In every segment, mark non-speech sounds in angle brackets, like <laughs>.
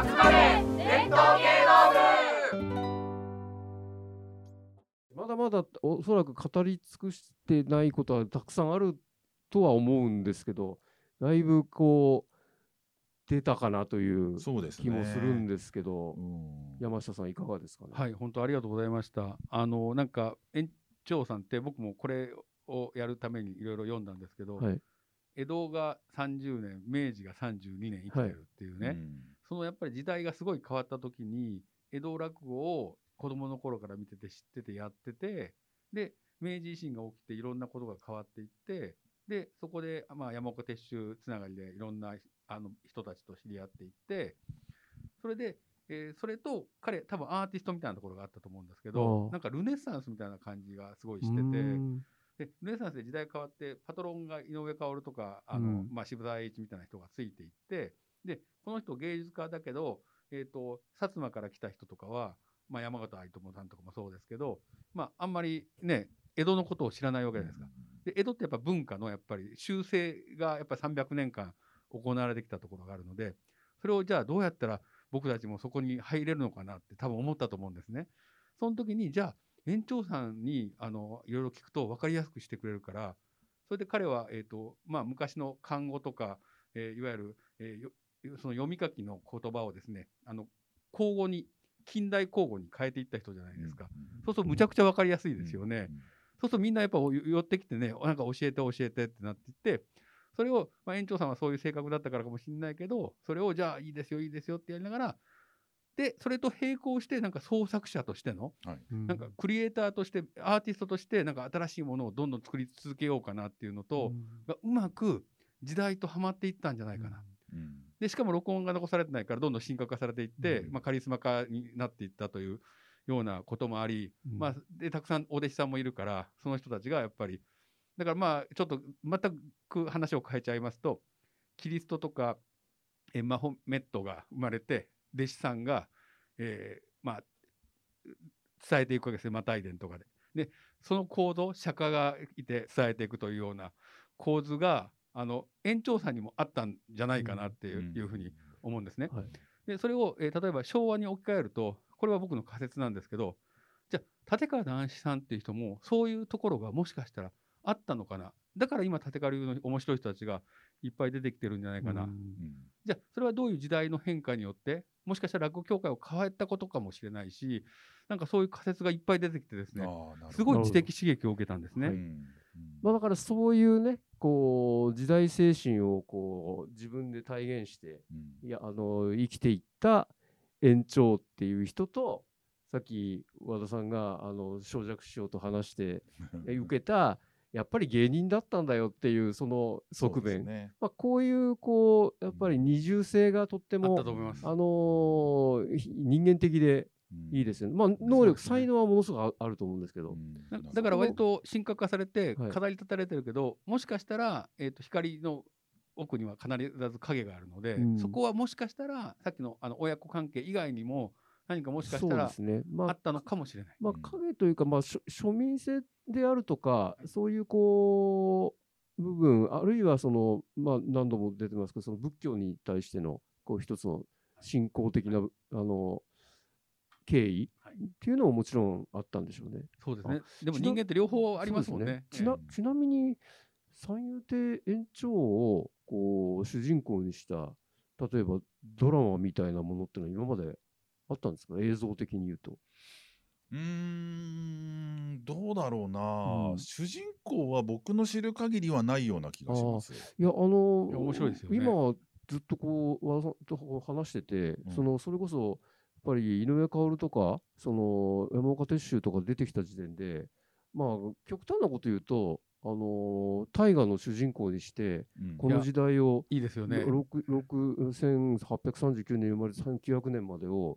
集まれ伝統芸能部まだまだおそらく語り尽くしてないことはたくさんあるとは思うんですけどだいぶこう出たかなというそうですね。気もするんですけど、うん。山下さんいかがですかね？はい、本当ありがとうございました。あのなんか園長さんって僕もこれをやるためにいろいろ読んだんですけど、はい。江戸が30年、明治が32年生きてるっていうね、うんそのやっぱり時代がすごい変わった時に江戸落語を子供の頃から見てて知っててやっててで明治維新が起きていろんなことが変わっていってでそこで、まあ、山岡鉄舟つながりでいろんなあの人たちと知り合っていってそれで、えーそれと彼多分アーティストみたいなところがあったと思うんですけどなんかルネサンスみたいな感じがすごいしてて。でルネサンスで時代変わってパトロンが井上薫とかあの、うんまあ、渋沢栄一みたいな人がついていってでこの人芸術家だけど、えー、と薩摩から来た人とかは、まあ、山形愛友さんとかもそうですけど、まあ、あんまりね江戸のことを知らないわけじゃないですか。で江戸ってやっぱ文化のやっぱり修正がやっぱり300年間行われてきたところがあるのでそれをじゃあどうやったら僕たちもそこに入れるのかなって多分思ったと思うんですね。その時にじゃあ園長さんにあのいろいろ聞くと分かりやすくしてくれるからそれで彼は、えーとまあ、昔の漢語とか、えーいわゆる、えーその読み書きの言葉をですねあの口語に近代口語に変えていった人じゃないですか。そうするとむちゃくちゃ分かりやすいですよね。そうするとみんなやっぱお寄ってきてねなんか教えて教えてってなっていってそれを、まあ、園長さんはそういう性格だったからかもしれないけどそれをじゃあいいですよいいですよってやりながらでそれと並行してなんか創作者としてのなんかクリエイターとしてアーティストとしてなんか新しいものをどんどん作り続けようかなっていうのと、がうまく時代とはまっていったんじゃないかな。うん。でしかも録音が残されてないからどんどん神格化されていって、うん。まあ、カリスマ化になっていったというようなこともあり、うん。まあ、でたくさんお弟子さんもいるからその人たちがやっぱりだからまあちょっと全く話を変えちゃいますとキリストとかえマホメットが生まれて弟子さんが、えーまあ、伝えていくわけですよ。マタイ伝とかで。でその構造釈迦がいて伝えていくというような構図があの園長さんにもあったんじゃないかなっていう,、うん。いうふうに思うんですね。はい。でそれを、えー例えば昭和に置き換えるとこれは僕の仮説なんですけどじゃあ立川談志さんっていう人もそういうところがもしかしたらあったのかな。だから今立川流の面白い人たちがいっぱい出てきてるんじゃないかな、うん。じゃあそれはどういう時代の変化によってもしかしたら落語協会を変えたことかもしれないしなんかそういう仮説がいっぱい出てきてですねすごい知的刺激を受けたんですね。はい。まあ、だからそういうねこう時代精神をこう自分で体現していやあの生きていった園長っていう人とさっき和田さんがあの小尺師匠と話してえ <laughs> 受けたやっぱり芸人だったんだよっていうその側面、ね。まあ、こういうこうやっぱり二重性がとっても。あの人間的でいいですよね。まあ能力、才能はものすごくああると思うんですけど、なだから割と神格化されてはい。飾り立たれてるけど、もしかしたら、えー、と光の奥には必ず影があるので、うん。そこはもしかしたらさっきのあの親子関係以外にも何かもしかしたら。まああったのかもしれない。まあうん。影というか、まあ、庶庶民性であるとか、そういうこう部分、あるいはその、まあ、何度も出てますけど、その仏教に対してのこう一つの信仰的なあの経緯はいっていうのももちろんあったんでしょうね。そうですね。でも人間って両方ありますもんね。ちなえちなみに三遊亭園長をこう主人公にした例えばドラマみたいなものっていうのは今まであったんですか？映像的に言うと。うーんどうだろうな、うん主人公は僕の知る限りはないような気がします。いやあのいや面白いですよね今ずっとこう和田さんと話してて、うんそのそれこそぱり井上薫とかその山岡鉄舟とか出てきた時点でまあ極端なこと言うとあの大河の主人公にしてうんこの時代をいいですよね。6 6 1839年生まれ1900年までを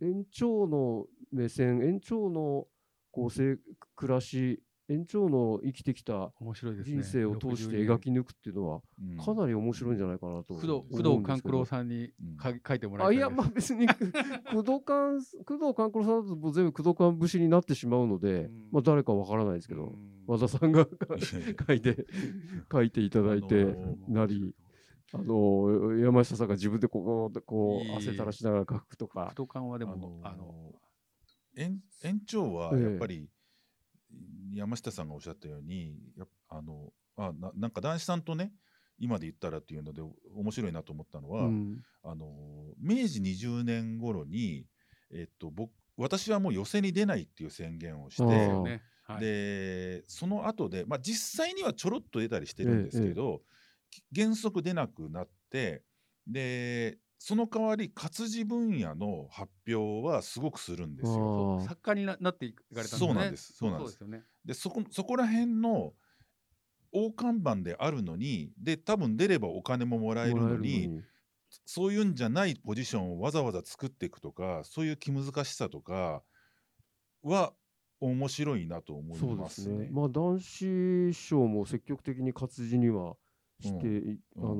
うん園長の目線園長のこう暮らし園長の生きてきた。人生を通して62描き抜くっていうのはうん。かなり面白いんじゃないかなと思工藤うんですけど。工藤官九郎さんにうん。か書いてもらあいやいたいです。まあ別に <laughs> 工藤官工藤官九郎さんだと全部工藤官節になってしまうので、うん。まあ誰かわからないですけど、うん。和田さんが <laughs> 書いて書いていただいてなりあの山下さんが自分でこうこいえいうえ汗垂らしながら書くとか。太感はであも、あのの、園園長はええやっぱり山下さんがおっしゃったようにあのあななんか男子さんとね今で言ったらっていうので面白いなと思ったのは、うん。あの明治20年頃に、えっと、僕私はもう寄席に出ないっていう宣言をしあてでその後で、まあ、実際にはちょろっと出たりしてるんですけど、き原則出なくなってでその代わり活字分野の発表はすごくするんですよ。作家にななっていかれたんですね。そうなんですそうなんですよね。でそこそこら辺の大看板であるのにで多分出ればお金ももらえるのにそういうんじゃないポジションをわざわざ作っていくとかそういう気難しさとかは面白いなと思いそうでますすね。ね。まあ男子賞も積極的に活字にはして、うんあの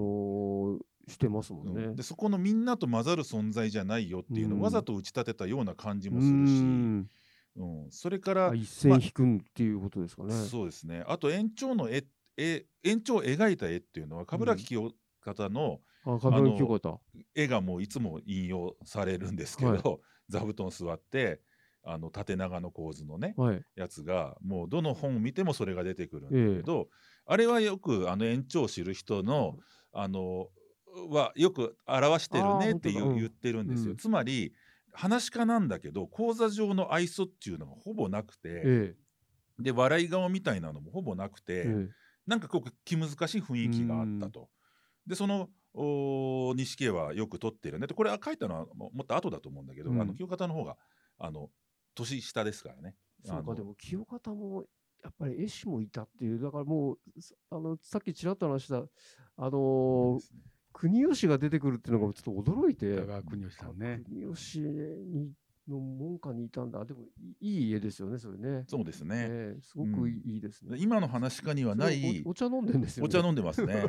ーしてますもんね。うんでそこのみんなと混ざる存在じゃないよっていうのをうんわざと打ち立てたような感じうもするし、んうんそれからあ一線引くんっていうことですかね。そうですねあと延長の絵絵延長を描いた絵っていうのは冠城清方のあ、株の清方。絵がもういつも引用されるんですけど、はい座布団座ってあの縦長の構図のねはい。やつがもうどの本を見てもそれが出てくるんだけど、あれはよくあの延長を知る人のあのはよく表してるねって言ってるんですよ。うん。つまり話し家なんだけど講座上の愛想っていうのがほぼなくて、えで笑い顔みたいなのもほぼなくて、ええ。なんかこう気難しい雰囲気があったと。でそのお錦絵はよく撮ってるねでこれは書いたのはももっと後だと思うんだけど、うん。あの清方の方があの年下ですからね。そうか、でも清方もやっぱり絵師もいたっていう、だからもう、さあのさっきちらっと話した、あのーね国吉が出てくるっていうのがちょっと驚いて、国吉さんね。国吉にの門下にいたんだ、でもいいい家ですよね、それね。そうですね。ええすごくいい,、ですね。今の話し家にはないおお茶飲んでんですよ、ね。お茶飲んでますね。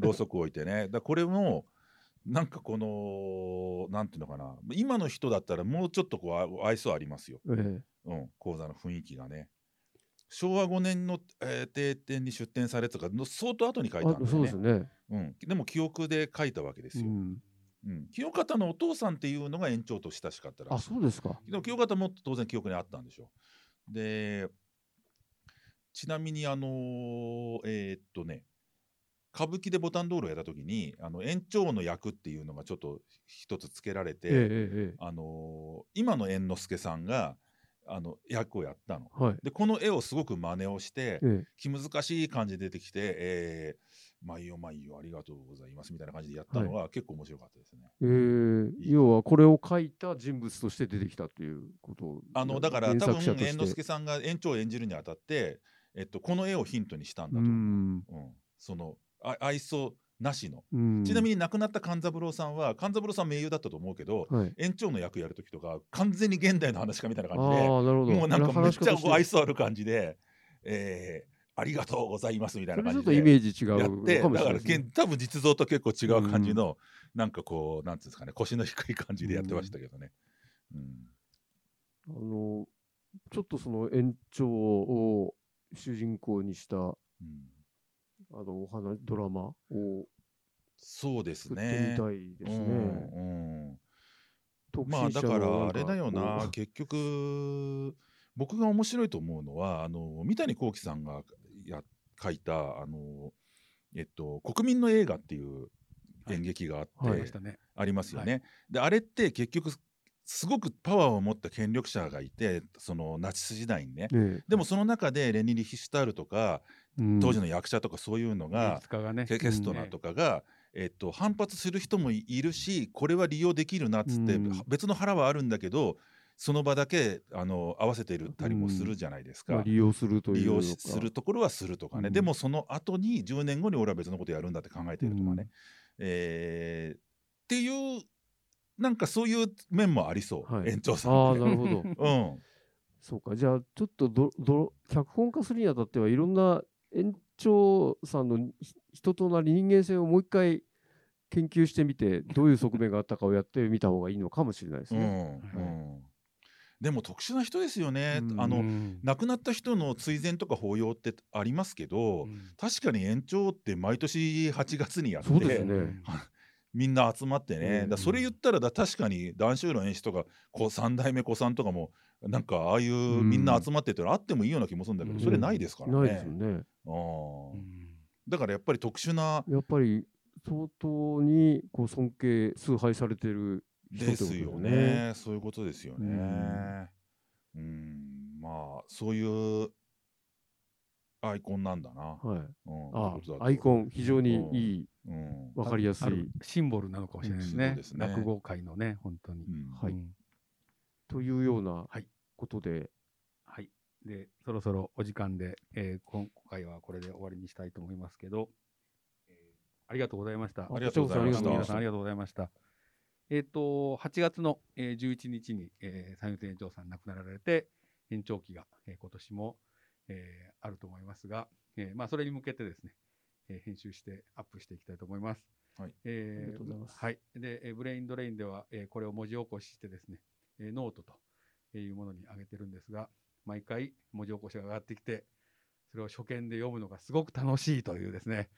ろうそく置いてね。だこれもなんかこのなんていうのかな今の人だったらもうちょっとこうあ愛想ありますよ。えうん、講座の雰囲気がね。昭和5年の、えー定点に出展されたとかの相当後に書えいたんだよね。あそうですよね。うん、でも記憶で書いたわけですよ。うん、うん清方のお父さんっていうのが延長と親しかったらあ。そうですか。でも清方も当然記憶にあったんでしょう。でちなみにあのーえーっとね歌舞伎でボタン道路をやった時にあの延長の役っていうのがちょっと一つつけられて、えええええあのー今の猿之助さんがあの役をやったの。えはい。でこの絵をすごく真似をしてええ気難しい感じで出てきて「えー、まあいいよまあいいよありがとうございます」みたいな感じでやったのが結構面白かったですね。えー要はこれを書いた人物として出てきたっていうことあのだから多分猿之助さんが園長を演じるにあたって、えっと、この絵をヒントにしたんだうと思う。んうんそのあ愛想なしの、うん。ちなみに亡くなった勘三郎さんは勘三郎さん名優だったと思うけどはい、園長の役やる時とか完全に現代の話かみたいなあ感じでもうなんかめっちゃ愛想想ある感じで、えーありがとうございますみたいな感じでとイメージ違やうってだから多分実像と結構違う感じの、なんかこうなんていうんですかね腰の低い感じでやってましたけどね。うん。あのちょっとその延長を主人公にしたあうんのお話ドラマをそうです作ってね。みたいですね。うんうん特まあだからあれだよな結局僕が面白いと思うのはあの三谷幸喜さんがや書いたあの、えっと「国民の映画」っていう演劇があって、はいね。ありますよね。であれって結局すごくパワーを持った権力者がいてそのナチス時代にね。でもその中でレニ・リヒシュタールとかうん当時の役者とかそういうの芸がね。ケケストナーとかが、えっと、反発する人もいるしこれは利用できるなっつって、うん。別の腹はあるんだけどその場だけあの合わせてるたりもするじゃないですか。まあ利用するという利用するところはするとかね、うん。でもその後に10年後に俺は別のことやるんだって考えてるとかね、えーっていうなんかそういう面もありそう、はい。延長さん。あなるほど。<laughs> うん。そうか、じゃあ、ちょっとどど脚本化するにあたっては、いろんな園長さんのひ人となり、人間性をもう一回研究してみて、どういう側面があったかをやってみた方がいいのかもしれないですうんね。うん。でも特殊な人ですよね。うん。あのうん亡くなった人の追善とか法要ってありますけど、うん。確かに延長って毎年8月にやってそうですね。<laughs> みんな集まってね、うん。それ言ったらだ確かに談春の演出とかこう3代目子さんとかもなんかああいううん。みんな集まってってのあってもいいような気もするんだけど、うん。それないですからね。ないですよね。あうーん。だからやっぱり特殊なやっぱり相当にこう尊敬崇拝されてる人ですよだね。そういうことですよね。うん、まあそういうアイコンなんだな。はい。うん、アイコン非常にいい、うん。わかりやすい。シンボルなのかもしれないですうん。ねそうですね。落語界のね本当に、うん。はい。うん。というようなはい。ことで、はい。で、そろそろお時間で、えー今回はこれで終わりにしたいと思いますけど、えーありがとうございました。ありがとうございました皆さんありがとうございました。えっ、と、8月の、えー11日に、えー三遊亭園長さん亡くなられて、延長期が、えー今年も、えーあると思いますが、えーまあ、それに向けてですね、えー編集してアップしていきたいと思います。はいえーありがとうございますはい。で、えーブレインドレインでは、えーこれを文字起こししてですね、えーノートというものに上げてるんですが、毎回文字起こしが上がってきて、それを初見で読むのがすごく楽しいというですね、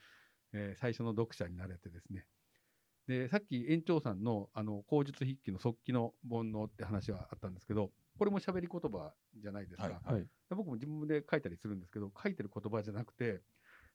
えー最初の読者になれてですね。で、さっき園長さんのあの口述筆記の速記の煩悩って話はあったんですけど、これも喋り言葉じゃないですか。はいはい。僕も自分で書いたりするんですけど、書いてる言葉じゃなくて、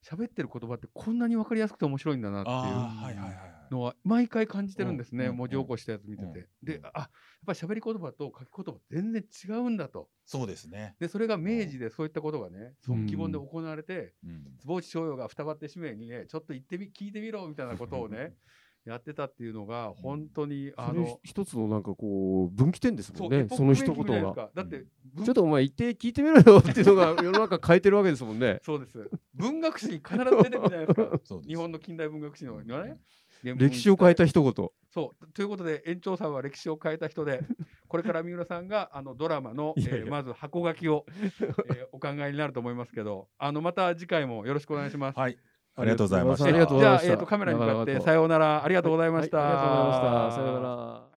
喋ってる言葉ってこんなに分かりやすくて面白いんだなっていう。のは毎回感じてるんですね、文字起こしたやつ見てて。うんで、あやっぱり喋り言葉と書き言葉全然違うんだと。そうですね。で、それが明治でそういったことがね、うん即記本で行われて、うん、坪内逍遙が二葉って使命にね、ちょっと言ってみ、聞いてみろみたいなことをね、<laughs> やってたっていうのが、本当に、あそれの、一つのなんかこう分岐点ですもんね。その一言が。だって、文ちょっとお前言って聞いてみろよっていうのが世の中変えてるわけですもんね。<laughs> そうです。文学史に必ず出てくるじゃないですか。日本の近代文学史のね、歴史を変えた一言。そうということで園長さんは歴史を変えた人で <laughs> これから三浦さんがあのドラマのえーまず箱書きを、えーお考えになると思いますけどあのまた次回もよろしくお願いします。はい。ありがとうございました。じゃあ、えー、とカメラに向かってさようならありがとうございました。はいありがとうございました。さようなら。